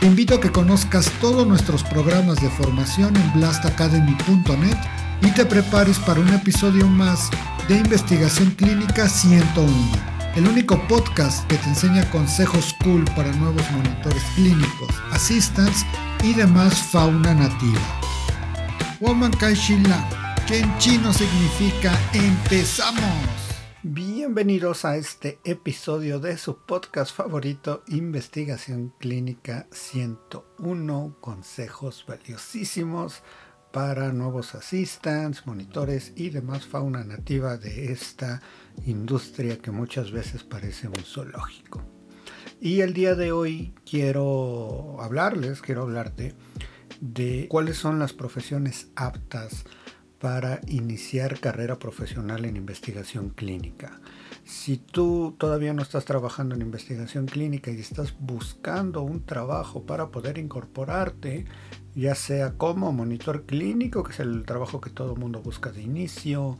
Te invito a que conozcas todos nuestros programas de formación en blastacademy.net y te prepares para un episodio más de Investigación Clínica 101, el único podcast que te enseña consejos cool para nuevos monitores clínicos, assistants y demás fauna nativa. Woman Kaishila, que en chino significa empezamos. Bienvenidos a este episodio de su podcast favorito, Investigación Clínica 101, consejos valiosísimos para nuevos assistants, monitores y demás fauna nativa de esta industria que muchas veces parece un zoológico. Y el día de hoy quiero hablarles, quiero hablarte de cuáles son las profesiones aptas para iniciar carrera profesional en investigación clínica. Si tú todavía no estás trabajando en investigación clínica y estás buscando un trabajo para poder incorporarte, ya sea como monitor clínico, que es el trabajo que todo mundo busca de inicio,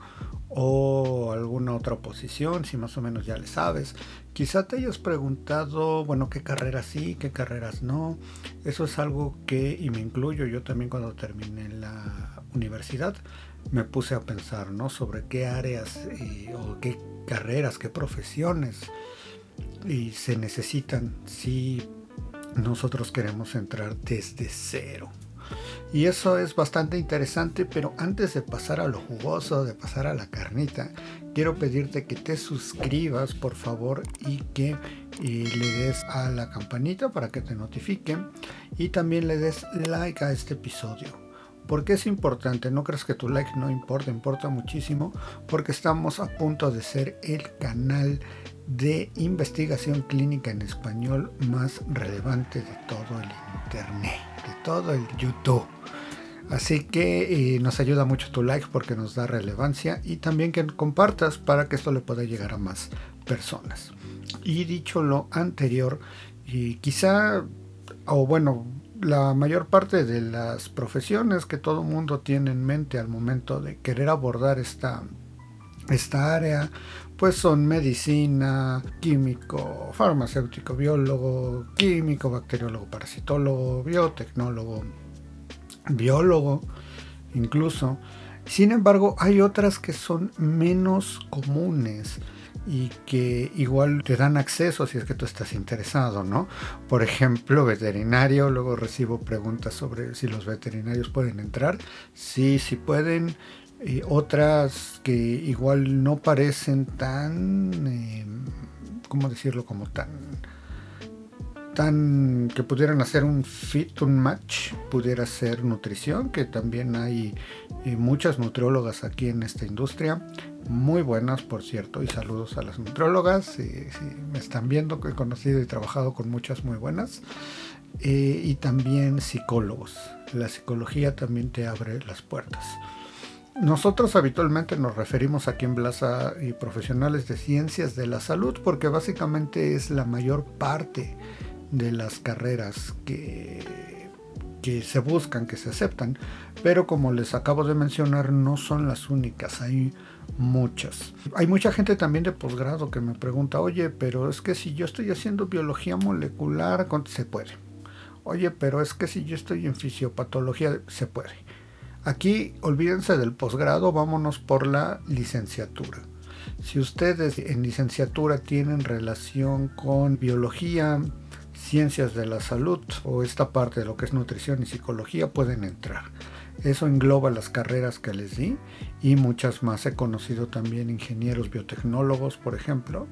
o alguna otra posición, si más o menos ya le sabes. Quizá te hayas preguntado, bueno, qué carreras sí, qué carreras no. Eso es algo que, y me incluyo yo también cuando terminé la universidad, me puse a pensar, ¿no? Sobre qué áreas eh, o qué carreras, qué profesiones y se necesitan si nosotros queremos entrar desde cero. Y eso es bastante interesante, pero antes de pasar a lo jugoso, de pasar a la carnita, quiero pedirte que te suscribas por favor y que eh, le des a la campanita para que te notifiquen y también le des like a este episodio. ¿Por qué es importante? No crees que tu like no importa, importa muchísimo porque estamos a punto de ser el canal de investigación clínica en español más relevante de todo el internet, de todo el YouTube. Así que eh, nos ayuda mucho tu like porque nos da relevancia y también que compartas para que esto le pueda llegar a más personas. Y dicho lo anterior, y quizá, o bueno, la mayor parte de las profesiones que todo mundo tiene en mente al momento de querer abordar esta, esta área, pues son medicina, químico, farmacéutico, biólogo, químico, bacteriólogo, parasitólogo, biotecnólogo, biólogo, incluso. Sin embargo, hay otras que son menos comunes y que igual te dan acceso si es que tú estás interesado, ¿no? Por ejemplo, veterinario, luego recibo preguntas sobre si los veterinarios pueden entrar. Sí, sí pueden. Otras que igual no parecen tan, eh, ¿cómo decirlo? Como tan que pudieran hacer un fit, un match, pudiera ser nutrición, que también hay eh, muchas nutriólogas aquí en esta industria, muy buenas por cierto, y saludos a las nutriólogas, si, me están viendo, que he conocido y trabajado con muchas muy buenas, eh, y también psicólogos, la psicología también te abre las puertas. Nosotros habitualmente nos referimos aquí en Blasa y profesionales de ciencias de la salud porque básicamente es la mayor parte de las carreras que, que se buscan, que se aceptan, pero como les acabo de mencionar, no son las únicas, hay muchas. Hay mucha gente también de posgrado que me pregunta, oye, pero es que si yo estoy haciendo biología molecular, se puede. Oye, pero es que si yo estoy en fisiopatología, se puede. Aquí olvídense del posgrado, vámonos por la licenciatura. Si ustedes en licenciatura tienen relación con biología, ciencias de la salud o esta parte de lo que es nutrición y psicología pueden entrar. Eso engloba las carreras que les di y muchas más. He conocido también ingenieros biotecnólogos, por ejemplo.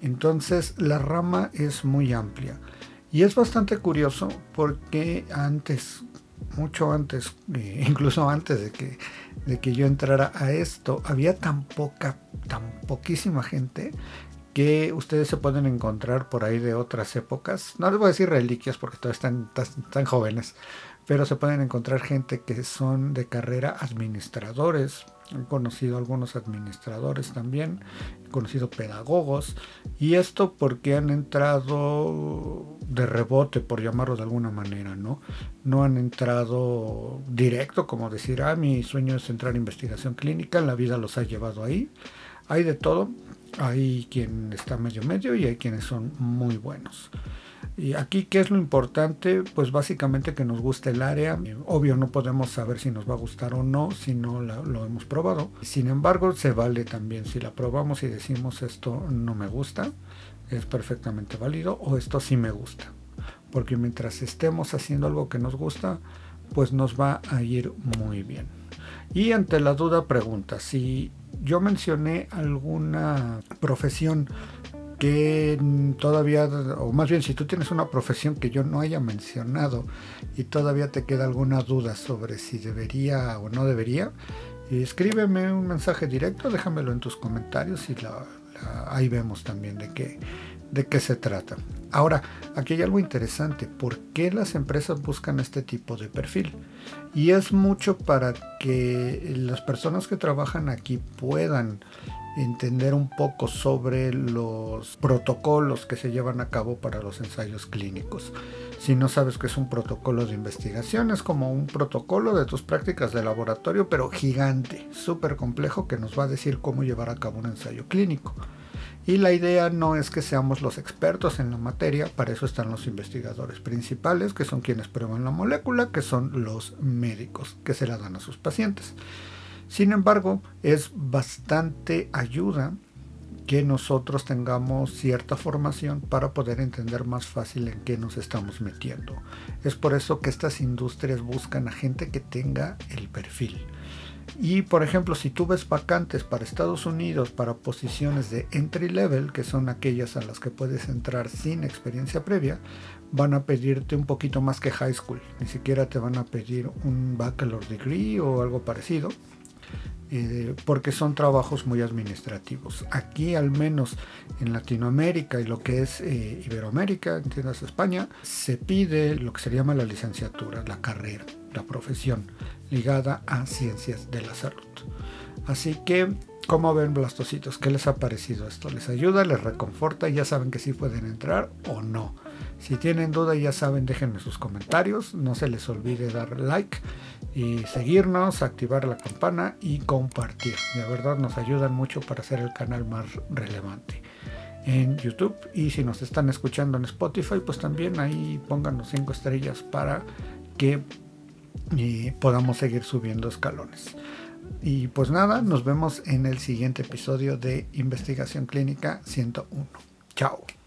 Entonces la rama es muy amplia. Y es bastante curioso porque antes, mucho antes, eh, incluso antes de que, de que yo entrara a esto, había tan poca, tan poquísima gente que ustedes se pueden encontrar por ahí de otras épocas. No les voy a decir reliquias porque todavía están tan jóvenes, pero se pueden encontrar gente que son de carrera administradores. He conocido algunos administradores también, he conocido pedagogos, y esto porque han entrado de rebote, por llamarlo de alguna manera, ¿no? No han entrado directo, como decir, ah, mi sueño es entrar en investigación clínica, la vida los ha llevado ahí. Hay de todo, hay quien está medio medio y hay quienes son muy buenos. Y aquí, ¿qué es lo importante? Pues básicamente que nos guste el área. Obvio, no podemos saber si nos va a gustar o no si no lo hemos probado. Sin embargo, se vale también. Si la probamos y decimos esto no me gusta, es perfectamente válido o esto sí me gusta. Porque mientras estemos haciendo algo que nos gusta, pues nos va a ir muy bien. Y ante la duda pregunta, si yo mencioné alguna profesión que todavía, o más bien si tú tienes una profesión que yo no haya mencionado y todavía te queda alguna duda sobre si debería o no debería, escríbeme un mensaje directo, déjamelo en tus comentarios y ahí vemos también de qué, de qué se trata. Ahora, aquí hay algo interesante, ¿por qué las empresas buscan este tipo de perfil? Y es mucho para que las personas que trabajan aquí puedan entender un poco sobre los protocolos que se llevan a cabo para los ensayos clínicos. Si no sabes que es un protocolo de investigación, es como un protocolo de tus prácticas de laboratorio, pero gigante, súper complejo, que nos va a decir cómo llevar a cabo un ensayo clínico. Y la idea no es que seamos los expertos en la materia, para eso están los investigadores principales, que son quienes prueban la molécula, que son los médicos, que se la dan a sus pacientes. Sin embargo, es bastante ayuda que nosotros tengamos cierta formación para poder entender más fácil en qué nos estamos metiendo. Es por eso que estas industrias buscan a gente que tenga el perfil. Y por ejemplo, si tú ves vacantes para Estados Unidos para posiciones de entry level, que son aquellas a las que puedes entrar sin experiencia previa, van a pedirte un poquito más que high school. Ni siquiera te van a pedir un bachelor degree o algo parecido. Eh, porque son trabajos muy administrativos. Aquí al menos en Latinoamérica y lo que es eh, Iberoamérica, entiendas España, se pide lo que se llama la licenciatura, la carrera, la profesión ligada a ciencias de la salud. Así que, ¿cómo ven blastocitos? ¿Qué les ha parecido esto? ¿Les ayuda? ¿Les reconforta? ¿Ya saben que sí pueden entrar o no? Si tienen duda, ya saben, déjenme sus comentarios. No se les olvide dar like y seguirnos, activar la campana y compartir. De verdad nos ayudan mucho para hacer el canal más relevante en YouTube. Y si nos están escuchando en Spotify, pues también ahí pónganos 5 estrellas para que eh, podamos seguir subiendo escalones. Y pues nada, nos vemos en el siguiente episodio de Investigación Clínica 101. Chao.